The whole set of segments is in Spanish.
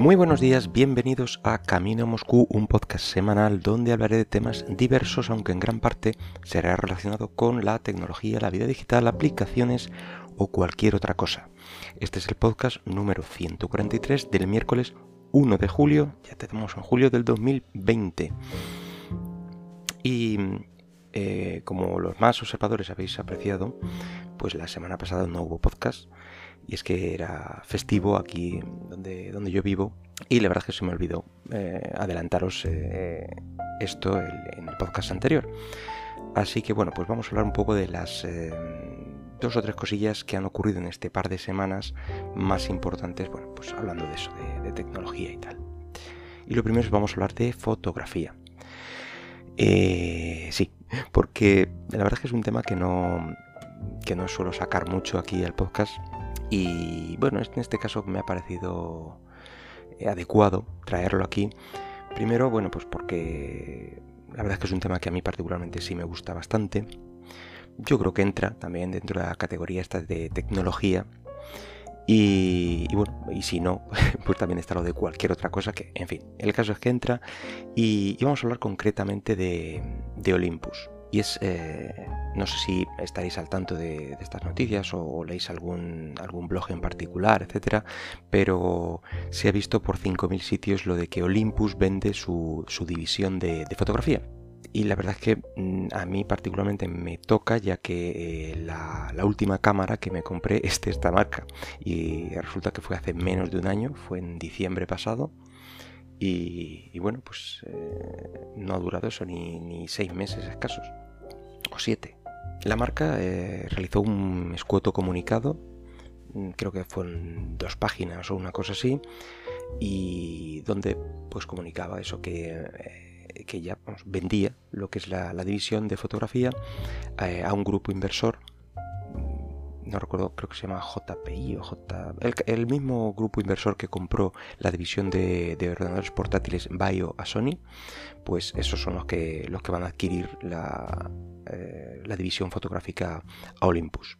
Muy buenos días, bienvenidos a Camino a Moscú, un podcast semanal donde hablaré de temas diversos, aunque en gran parte será relacionado con la tecnología, la vida digital, aplicaciones o cualquier otra cosa. Este es el podcast número 143 del miércoles 1 de julio, ya tenemos en julio del 2020. Y eh, como los más observadores habéis apreciado, pues la semana pasada no hubo podcast y es que era festivo aquí donde, donde yo vivo y la verdad es que se me olvidó eh, adelantaros eh, esto en el podcast anterior. Así que bueno, pues vamos a hablar un poco de las dos o tres cosillas que han ocurrido en este par de semanas más importantes, bueno, pues hablando de eso, de, tecnología y tal. Y lo primero es vamos a hablar de fotografía. Eh, sí, porque la verdad es que es un tema que no, que no suelo sacar mucho aquí al podcast. Y bueno, en este caso me ha parecido eh, adecuado traerlo aquí. Primero, bueno, pues porque la verdad es que es un tema que a mí particularmente sí me gusta bastante. Yo creo que entra también dentro de la categoría esta de tecnología y, bueno, y si no, pues también está lo de cualquier otra cosa que, en fin, el caso es que entra y, vamos a hablar concretamente de, Olympus. Y es, eh, no sé si estaréis al tanto de, estas noticias o, leéis algún, algún blog en particular, etcétera, pero se ha visto por 5.000 sitios lo de que Olympus vende su, división de fotografía. Y la verdad es que mm, a mí particularmente me toca ya que eh, la, última cámara que me compré es de esta marca. Y resulta que fue hace menos de un año, fue en diciembre pasado. Y, bueno, pues eh, no ha durado eso ni, seis meses escasos o siete. La marca eh, realizó un escueto comunicado, mm, creo que fue en dos páginas o una cosa así, y donde pues comunicaba eso que que ya vendía lo que es la, división de fotografía eh, a un grupo inversor no recuerdo, creo que se llama JPI o J... El, mismo grupo inversor que compró la división de, ordenadores portátiles Bio a Sony, pues esos son los que, los que van a adquirir la, eh, la división fotográfica a Olympus.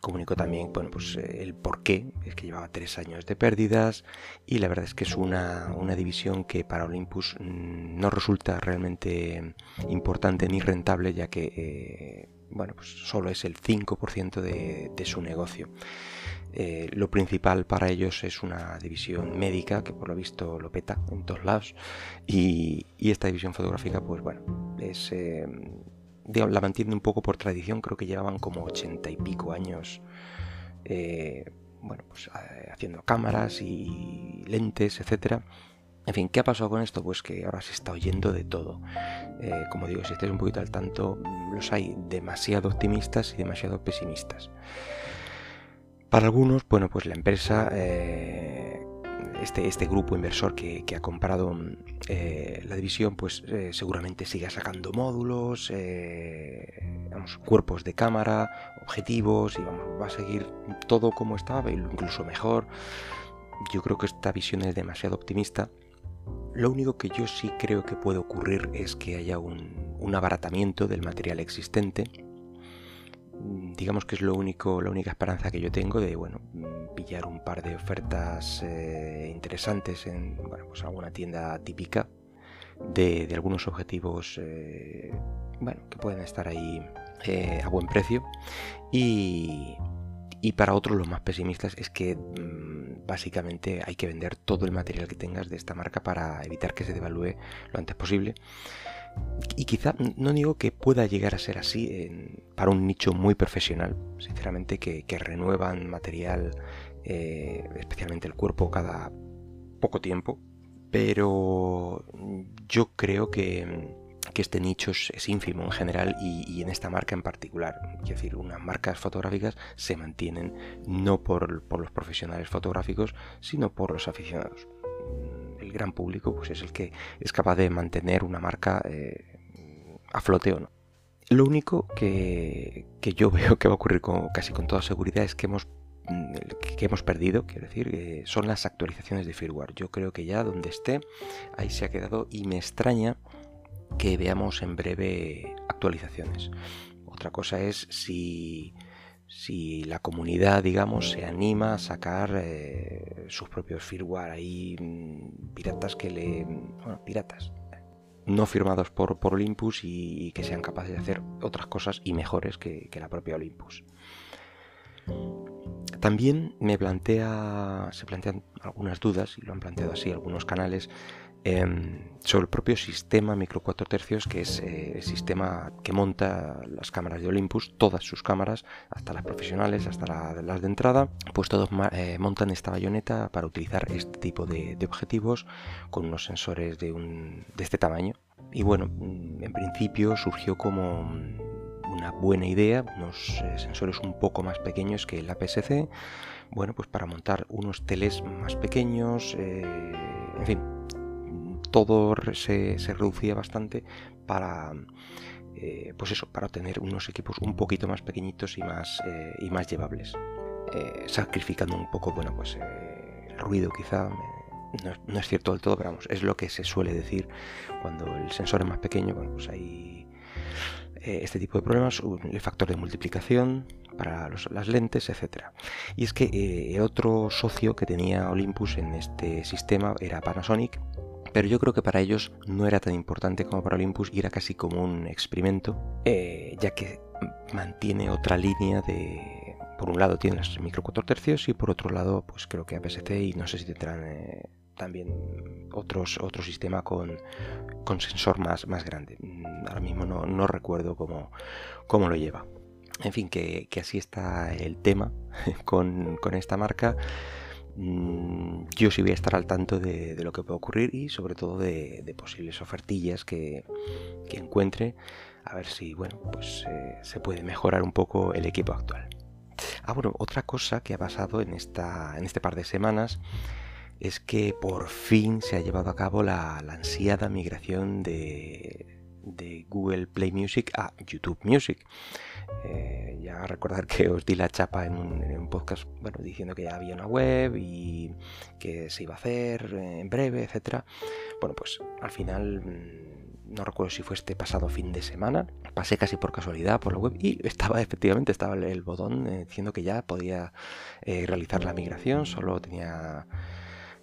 Comunicó también bueno, pues, eh, el por qué, es que llevaba tres años de pérdidas y la verdad es que es una, división que para Olympus mm, no resulta realmente importante ni rentable ya que eh, bueno, pues solo es el 5% de, de, su negocio. Eh, lo principal para ellos es una división médica que por lo visto lo peta en todos lados y, esta división fotográfica pues bueno es la mantiene un poco por tradición, creo que llevaban como ochenta y pico años eh, bueno, pues, eh, haciendo cámaras y lentes, etcétera. En fin, ¿qué ha pasado con esto? Pues que ahora se está oyendo de todo. Eh, como digo, si estáis un poquito al tanto, los hay demasiado optimistas y demasiado pesimistas. Para algunos, bueno, pues la empresa este, este, grupo inversor que, ha comprado eh, la división, pues eh, seguramente siga sacando módulos, eh, cuerpos de cámara, objetivos, y vamos, va a seguir todo como estaba, incluso mejor. Yo creo que esta visión es demasiado optimista. Lo único que yo sí creo que puede ocurrir es que haya un abaratamiento del material existente. Mm, digamos que es lo único, la única esperanza que yo tengo de bueno, mm, pillar un par de ofertas eh, interesantes en bueno, pues alguna tienda típica de, algunos objetivos eh, bueno, que pueden estar ahí eh, a buen precio. Y, y para otros los más pesimistas es que mm, básicamente hay que vender todo el material que tengas de esta marca para evitar que se devalúe lo antes posible. Y quizá no digo que pueda llegar a ser así para un nicho muy profesional, sinceramente, que, renuevan material, eh, especialmente el cuerpo, cada poco tiempo, pero yo creo que, este nicho es, ínfimo en general y, en esta marca en particular. Es decir, unas marcas fotográficas se mantienen no por, los profesionales fotográficos, sino por los aficionados el gran público pues es el que es capaz de mantener una marca eh, a flote o no. Lo único que, yo veo que va a ocurrir con, casi con toda seguridad es que hemos mm, que hemos perdido, quiero decir, eh, son las actualizaciones de firmware. Yo creo que ya donde esté, ahí se ha quedado y me extraña que veamos en breve actualizaciones. Otra cosa es si si la comunidad, digamos, se anima a sacar eh, sus propios firmware ahí mm, piratas que le... bueno, piratas, no firmados por, por Olympus y, que sean capaces de hacer otras cosas y mejores que, la propia Olympus. También me plantea, se plantean algunas dudas, y lo han planteado así algunos canales, em, sobre el propio sistema micro 4 tercios, que es eh, el sistema que monta las cámaras de Olympus, todas sus cámaras, hasta las profesionales, hasta las de entrada, pues todos eh, montan esta bayoneta para utilizar este tipo de, objetivos con unos sensores de, este tamaño. Y bueno, mm, en principio surgió como una buena idea, unos eh, sensores un poco más pequeños que el APS-C, bueno, pues para montar unos teles más pequeños, en fin, todo se, reducía bastante para, eh, pues eso, para obtener unos equipos un poquito más pequeñitos y más, eh, y más llevables. Eh, sacrificando un poco, bueno, pues el ruido quizá. No, es cierto del todo, pero vamos, es lo que se suele decir cuando el sensor es más pequeño, bueno, pues hay este tipo de problemas, el factor de multiplicación para las lentes, etc. Y es que otro socio que tenía Olympus en este sistema era Panasonic, pero yo creo que para ellos no era tan importante como para Olympus y era casi como un experimento, eh, ya que mantiene otra línea de... Por un lado tiene las micro 4 tercios y por otro lado pues creo que APS-C y no sé si tendrán eh, también otro sistema con, con sensor más, más grande. Mm, ahora mismo no, no recuerdo cómo, cómo lo lleva. En fin, que, que así está el tema con, con esta marca. Mm, yo sí voy a estar al tanto de, lo que puede ocurrir y sobre todo de, posibles ofertillas que, encuentre a ver si bueno pues eh, se puede mejorar un poco el equipo actual. Ah bueno otra cosa que ha pasado en esta en este par de semanas es que por fin se ha llevado a cabo la, la ansiada migración de de Google Play Music a YouTube Music. Eh, ya recordar que os di la chapa en un, podcast bueno, diciendo que ya había una web y que se iba a hacer en breve, etcétera. Bueno, pues al final mm, no recuerdo si fue este pasado fin de semana, pasé casi por casualidad por la web y estaba efectivamente estaba el botón eh, diciendo que ya podía eh, realizar la migración, solo tenía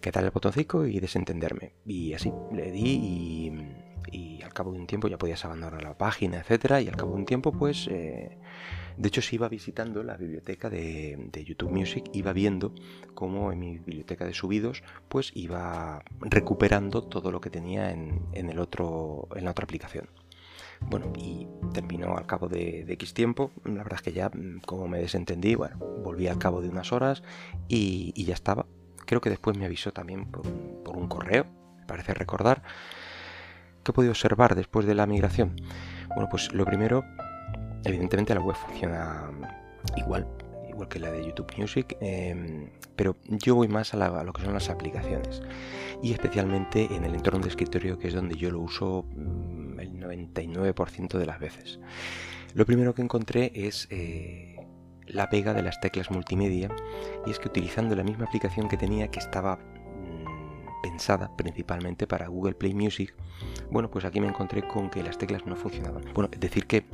que dar el botoncito y desentenderme. Y así le di y y al cabo de un tiempo ya podías abandonar la página, etcétera, y al cabo de un tiempo, pues, eh, de hecho, si iba visitando la biblioteca de, YouTube Music, iba viendo cómo en mi biblioteca de subidos, pues iba recuperando todo lo que tenía en, el otro, en la otra aplicación. Bueno, y terminó al cabo de, X tiempo. La verdad es que ya, mm, como me desentendí, bueno, volví al cabo de unas horas y, ya estaba. Creo que después me avisó también por por un correo, me parece recordar, ¿Qué he podido observar después de la migración? Bueno, pues lo primero, evidentemente la web funciona igual, igual que la de YouTube Music, em, pero yo voy más a, lo que son las aplicaciones y especialmente en el entorno de escritorio que es donde yo lo uso mm, el 99% de las veces. Lo primero que encontré es eh, la pega de las teclas multimedia y es que utilizando la misma aplicación que tenía que estaba pensada principalmente para Google Play Music, bueno, pues aquí me encontré con que las teclas no funcionaban. Bueno, es decir que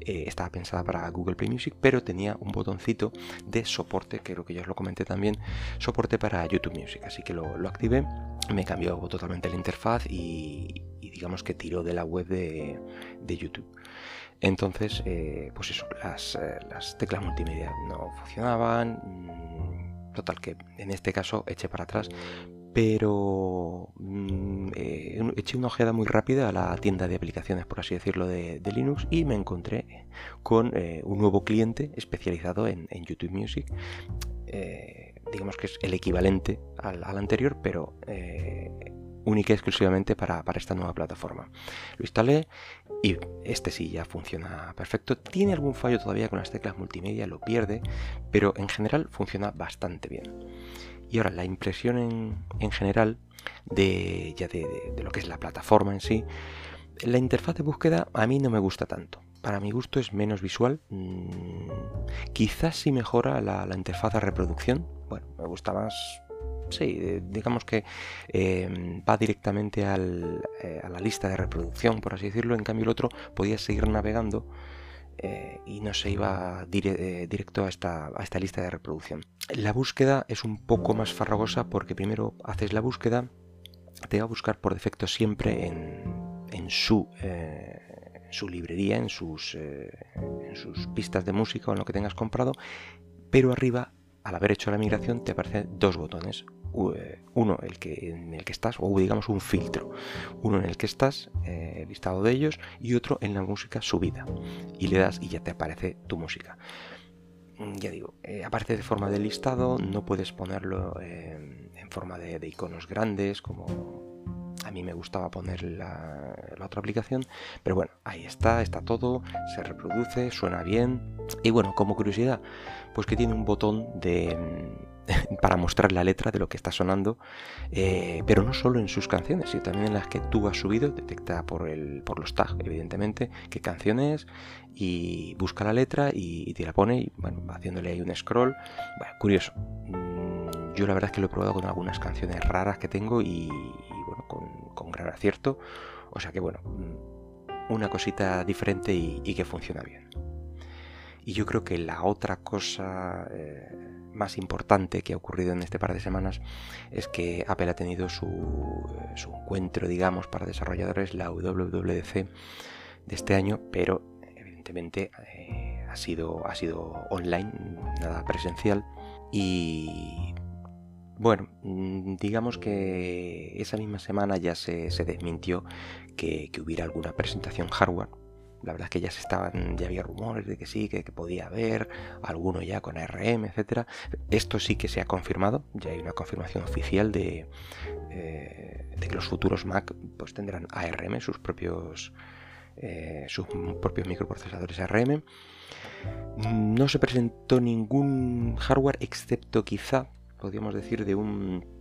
eh, estaba pensada para Google Play Music, pero tenía un botoncito de soporte, creo que ya os lo comenté también, soporte para YouTube Music. Así que lo, activé, me cambió totalmente la interfaz y, digamos que tiró de la web de, YouTube. Entonces, eh, pues eso, las, eh, las, teclas multimedia no funcionaban. Mm, total, que en este caso eché para atrás pero mm, eh, eché una ojeada muy rápida a la tienda de aplicaciones, por así decirlo, de, Linux y me encontré con eh, un nuevo cliente especializado en, YouTube Music. Eh, digamos que es el equivalente al, anterior, pero única y exclusivamente para, para, esta nueva plataforma. Lo instalé y este sí ya funciona perfecto. Tiene algún fallo todavía con las teclas multimedia, lo pierde, pero en general funciona bastante bien. Y ahora la impresión en, general de, ya de, lo que es la plataforma en sí, la interfaz de búsqueda a mí no me gusta tanto. Para mi gusto es menos visual. Mm, quizás sí mejora la, interfaz de reproducción. Bueno, me gusta más sí, digamos que em, va directamente eh, a la lista de reproducción, por así decirlo. En cambio, el otro podía seguir navegando eh, y no se iba eh, directo a esta, lista de reproducción. La búsqueda es un poco más farragosa porque primero haces la búsqueda, te va a buscar por defecto siempre en, su, eh, su librería, en sus, en sus pistas de música o en lo que tengas comprado, pero arriba, al haber hecho la migración, te aparecen dos botones, uno el que, en el que estás, o digamos un filtro, uno en el que estás, eh, listado de ellos, y otro en la música subida. Y le das y ya te aparece tu música. Mm, ya digo, eh, aparece de forma de listado, no puedes ponerlo en forma de, iconos grandes como a mí me gustaba poner la, la, otra aplicación, pero bueno, ahí está, está todo, se reproduce, suena bien. Y bueno, como curiosidad, pues que tiene un botón de, para mostrar la letra de lo que está sonando, eh, pero no solo en sus canciones, sino también en las que tú has subido, detecta por, el, por los tags, evidentemente, qué canción es, y busca la letra y, te la pone, y, bueno, haciéndole ahí un scroll. Bueno, curioso. Mm, yo la verdad es que lo he probado con algunas canciones raras que tengo y, bueno, con, gran acierto. O sea que bueno, mm, una cosita diferente y, que funciona bien. Y yo creo que la otra cosa eh, más importante que ha ocurrido en este par de semanas es que Apple ha tenido su, encuentro, digamos, para desarrolladores, la WWDC de este año, pero evidentemente eh, ha, sido, ha sido online, nada presencial. Y bueno, mm, digamos que esa misma semana ya se, desmintió que hubiera alguna presentación hardware la verdad es que ya se estaban, ya había rumores de que sí, que, podía haber, alguno ya con ARM, etcétera. Esto sí que se ha confirmado, ya hay una confirmación oficial de, eh, de que los futuros Mac pues tendrán ARM, sus propios eh, sus propios microprocesadores ARM. No se presentó ningún hardware excepto quizá, podríamos decir, de un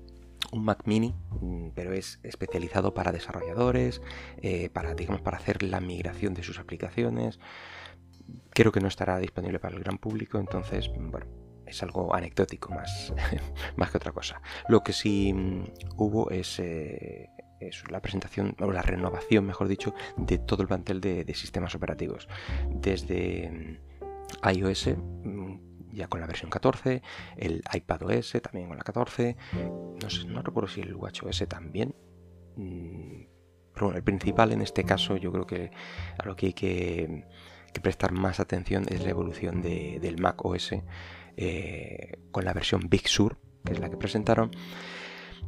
un Mac Mini, mm, pero es especializado para desarrolladores, eh, para, digamos, para hacer la migración de sus aplicaciones. Creo que no estará disponible para el gran público, entonces, bueno, es algo anecdótico más, más que otra cosa. Lo que sí mm, hubo es, eh, la presentación, o la renovación, mejor dicho, de todo el plantel de, de sistemas operativos. Desde mm, iOS, ya con la versión 14, el iPad OS también con la 14, no, sé, no recuerdo si el WatchOS también. Mm, pero bueno, el principal en este caso yo creo que a lo que hay que, prestar más atención es la evolución del Mac OS eh, con la versión Big Sur, que es la que presentaron.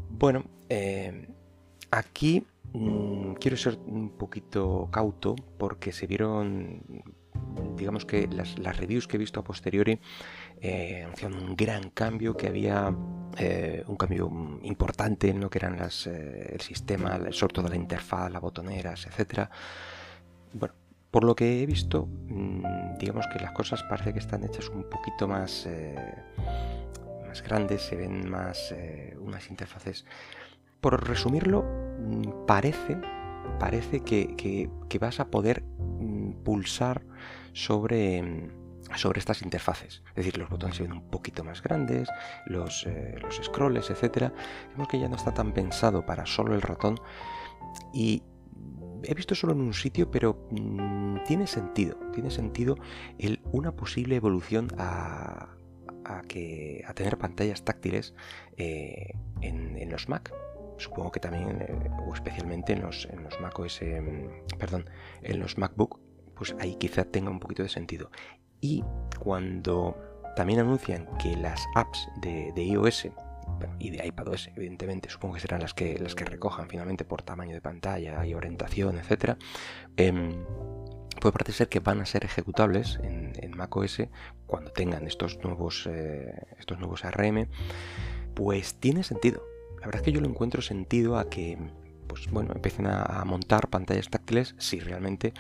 Bueno, eh, aquí mm, quiero ser un poquito cauto porque se vieron digamos que las, reviews que he visto a posteriori eh, anuncian un gran cambio, que había eh, un cambio importante en lo que eran eh, el sistema, sobre todo la interfaz, las botoneras, etc. Bueno, por lo que he visto, mm, digamos que las cosas parece que están hechas un poquito más, más grandes, se ven más unas interfaces. Por resumirlo, mm, parece, parece que, que vas a poder pulsar sobre, sobre estas interfaces. Es decir, los botones se ven un poquito más grandes, los, eh, los scrolls, etc. Vemos que ya no está tan pensado para solo el ratón y he visto solo en un sitio, pero mm, tiene sentido, tiene sentido una posible evolución a, que, a tener pantallas táctiles eh, en, los Mac supongo que también eh, o especialmente en los, en los Mac OS, mm, perdón, en los MacBook pues ahí quizá tenga un poquito de sentido. Y cuando también anuncian que las apps de, iOS y de iPadOS, evidentemente, supongo que serán las que, las que recojan finalmente por tamaño de pantalla y orientación, etc. Eh, puede parecer que van a ser ejecutables en, macOS cuando tengan estos nuevos, eh, estos nuevos ARM, pues tiene sentido. La verdad es que yo lo encuentro sentido a que pues bueno, empiecen a montar pantallas táctiles si realmente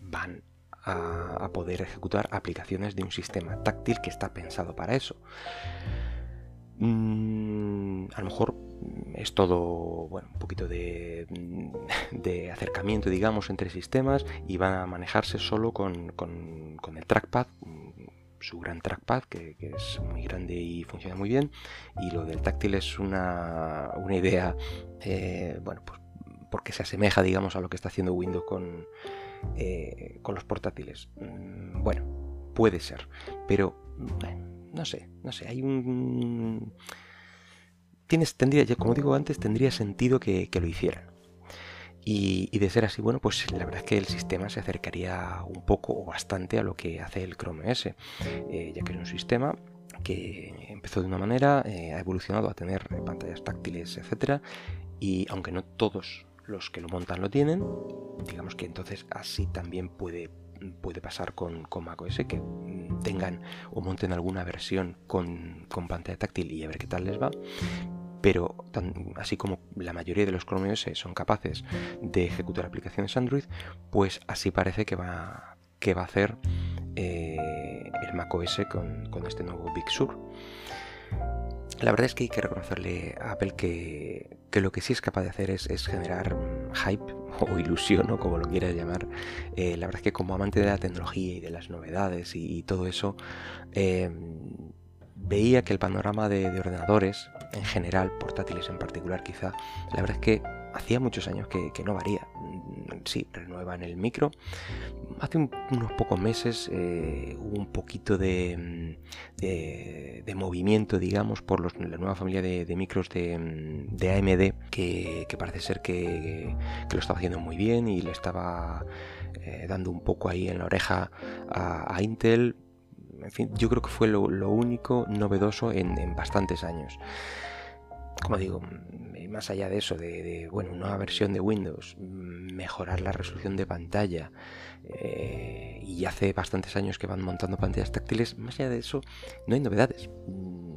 van a, poder ejecutar aplicaciones de un sistema táctil que está pensado para eso. Mm, a lo mejor es todo bueno, un poquito de, acercamiento, digamos, entre sistemas y van a manejarse solo con, el trackpad, su gran trackpad, que, es muy grande y funciona muy bien. Y lo del táctil es una, idea, eh, bueno, pues porque se asemeja, digamos, a lo que está haciendo Windows con, eh, con los portátiles. Mm, bueno, puede ser, pero no sé, no sé, hay un... Tienes, tendría, como digo antes, tendría sentido que, lo hicieran. Y, de ser así, bueno, pues la verdad es que el sistema se acercaría un poco o bastante a lo que hace el Chrome OS, eh, ya que es un sistema que empezó de una manera, eh, ha evolucionado a tener pantallas táctiles, etc. Y aunque no todos los que lo montan lo tienen, digamos que entonces así también puede, puede pasar con, con macOS, que tengan o monten alguna versión con, pantalla táctil y a ver qué tal les va. Pero así como la mayoría de los Chrome OS son capaces de ejecutar aplicaciones Android, pues así parece que va, que va a hacer eh, el macOS con, con este nuevo Big Sur. La verdad es que hay que reconocerle a Apple que, lo que sí es capaz de hacer es, generar hype o ilusión o como lo quieras llamar. Eh, la verdad es que como amante de la tecnología y de las novedades y, todo eso, eh, veía que el panorama de, ordenadores en general, portátiles en particular quizá, la verdad es que hacía muchos años que, no varía. Mm, sí, renuevan el micro. Hace unos pocos meses eh, hubo un poquito de, mm, de, movimiento, digamos, por la nueva familia de, micros de, mm, AMD, que, parece ser que, lo estaba haciendo muy bien y le estaba eh, dando un poco ahí en la oreja a, Intel. En fin, yo creo que fue lo, único novedoso en bastantes años como digo, más allá de eso, de, bueno, una versión de Windows, mejorar la resolución de pantalla, eh, y hace bastantes años que van montando pantallas táctiles, más allá de eso, no hay novedades mm,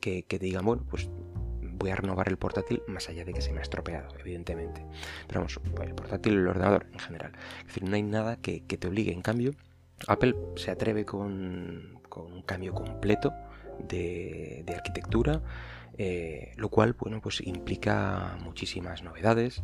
que, te digan, bueno, pues voy a renovar el portátil, más allá de que se me ha estropeado, evidentemente. Pero vamos, el portátil y el ordenador en general. Es decir, no hay nada que, te obligue. En cambio, Apple se atreve con, un cambio completo de, de arquitectura eh, lo cual bueno, pues implica muchísimas novedades,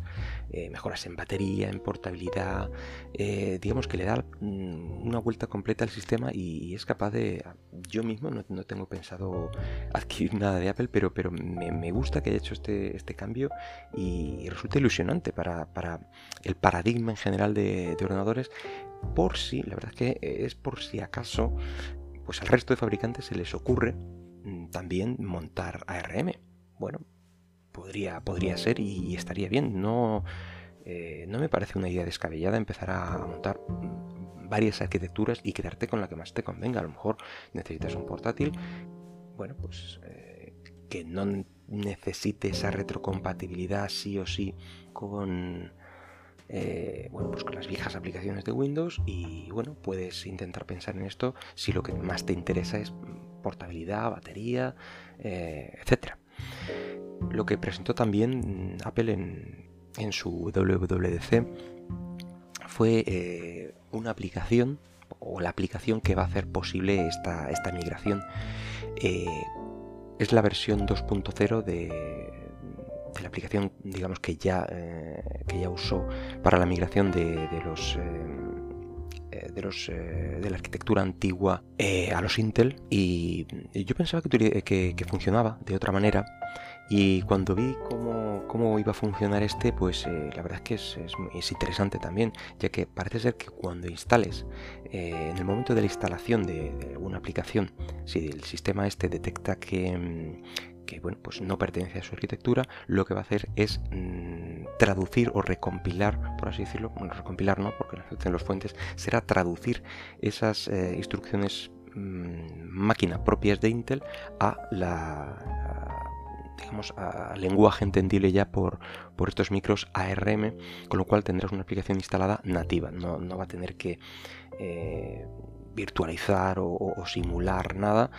eh, mejoras en batería, en portabilidad, eh, digamos que le da mm, una vuelta completa al sistema y, es capaz de, yo mismo no, tengo pensado adquirir nada de Apple, pero, pero me, gusta que haya hecho este, este cambio y, resulta ilusionante para, el paradigma en general de, de ordenadores, por si, la verdad es que es por si acaso, pues al resto de fabricantes se les ocurre también montar ARM. Bueno, podría, podría ser y, estaría bien. No, eh, no me parece una idea descabellada empezar a montar mm, varias arquitecturas y quedarte con la que más te convenga. A lo mejor necesitas un portátil, bueno, pues eh, que no necesite esa retrocompatibilidad sí o sí con, eh, bueno, pues con las viejas aplicaciones de Windows y bueno, puedes intentar pensar en esto si lo que más te interesa es portabilidad, batería, eh, etc. Lo que presentó también Apple en, su WWDC fue eh, una aplicación o la aplicación que va a hacer posible esta, esta migración. es la versión 2.0 de, la aplicación, digamos que ya, eh, que ya usó para la migración de, los eh, eh, de, los, de la arquitectura antigua a los Intel. Y, yo pensaba que, que, funcionaba de otra manera. Y cuando vi cómo, cómo iba a funcionar este pues la verdad es que es, es, interesante también ya que parece ser que cuando instales en el momento de la instalación de, de, alguna aplicación si el sistema este detecta que, mm, que bueno, pues no pertenece a su arquitectura, lo que va a hacer es mm, traducir o recompilar, por así decirlo, bueno, recompilar no, porque en los fuentes, será traducir esas eh, instrucciones mm, máquina propias de Intel a la digamos a lenguaje entendible ya por, por estos micros ARM, con lo cual tendrás una aplicación instalada nativa, no, va a tener que eh, virtualizar o, simular nada,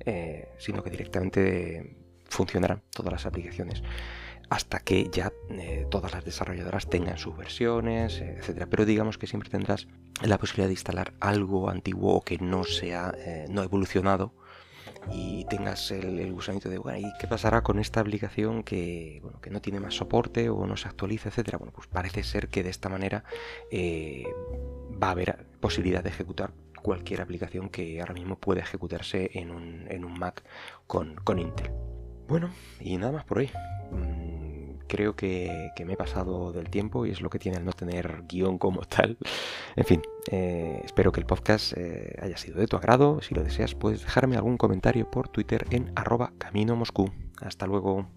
eh, sino que directamente funcionarán todas las aplicaciones hasta que ya eh, todas las desarrolladoras tengan sus versiones, etcétera. Pero digamos que siempre tendrás la posibilidad de instalar algo antiguo o que no sea eh, no evolucionado y tengas el, gusanito de bueno, ¿y qué pasará con esta aplicación que bueno, que no tiene más soporte o no se actualiza, etcétera? Bueno, pues parece ser que de esta manera eh, va a haber posibilidad de ejecutar cualquier aplicación que ahora mismo puede ejecutarse en un, en un Mac con, con Intel. Bueno, y nada más por hoy. Mm, creo que, que, me he pasado del tiempo y es lo que tiene el no tener guion como tal. En fin, eh, espero que el podcast eh, haya sido de tu agrado. Si lo deseas, puedes dejarme algún comentario por Twitter en arroba camino Moscú. Hasta luego.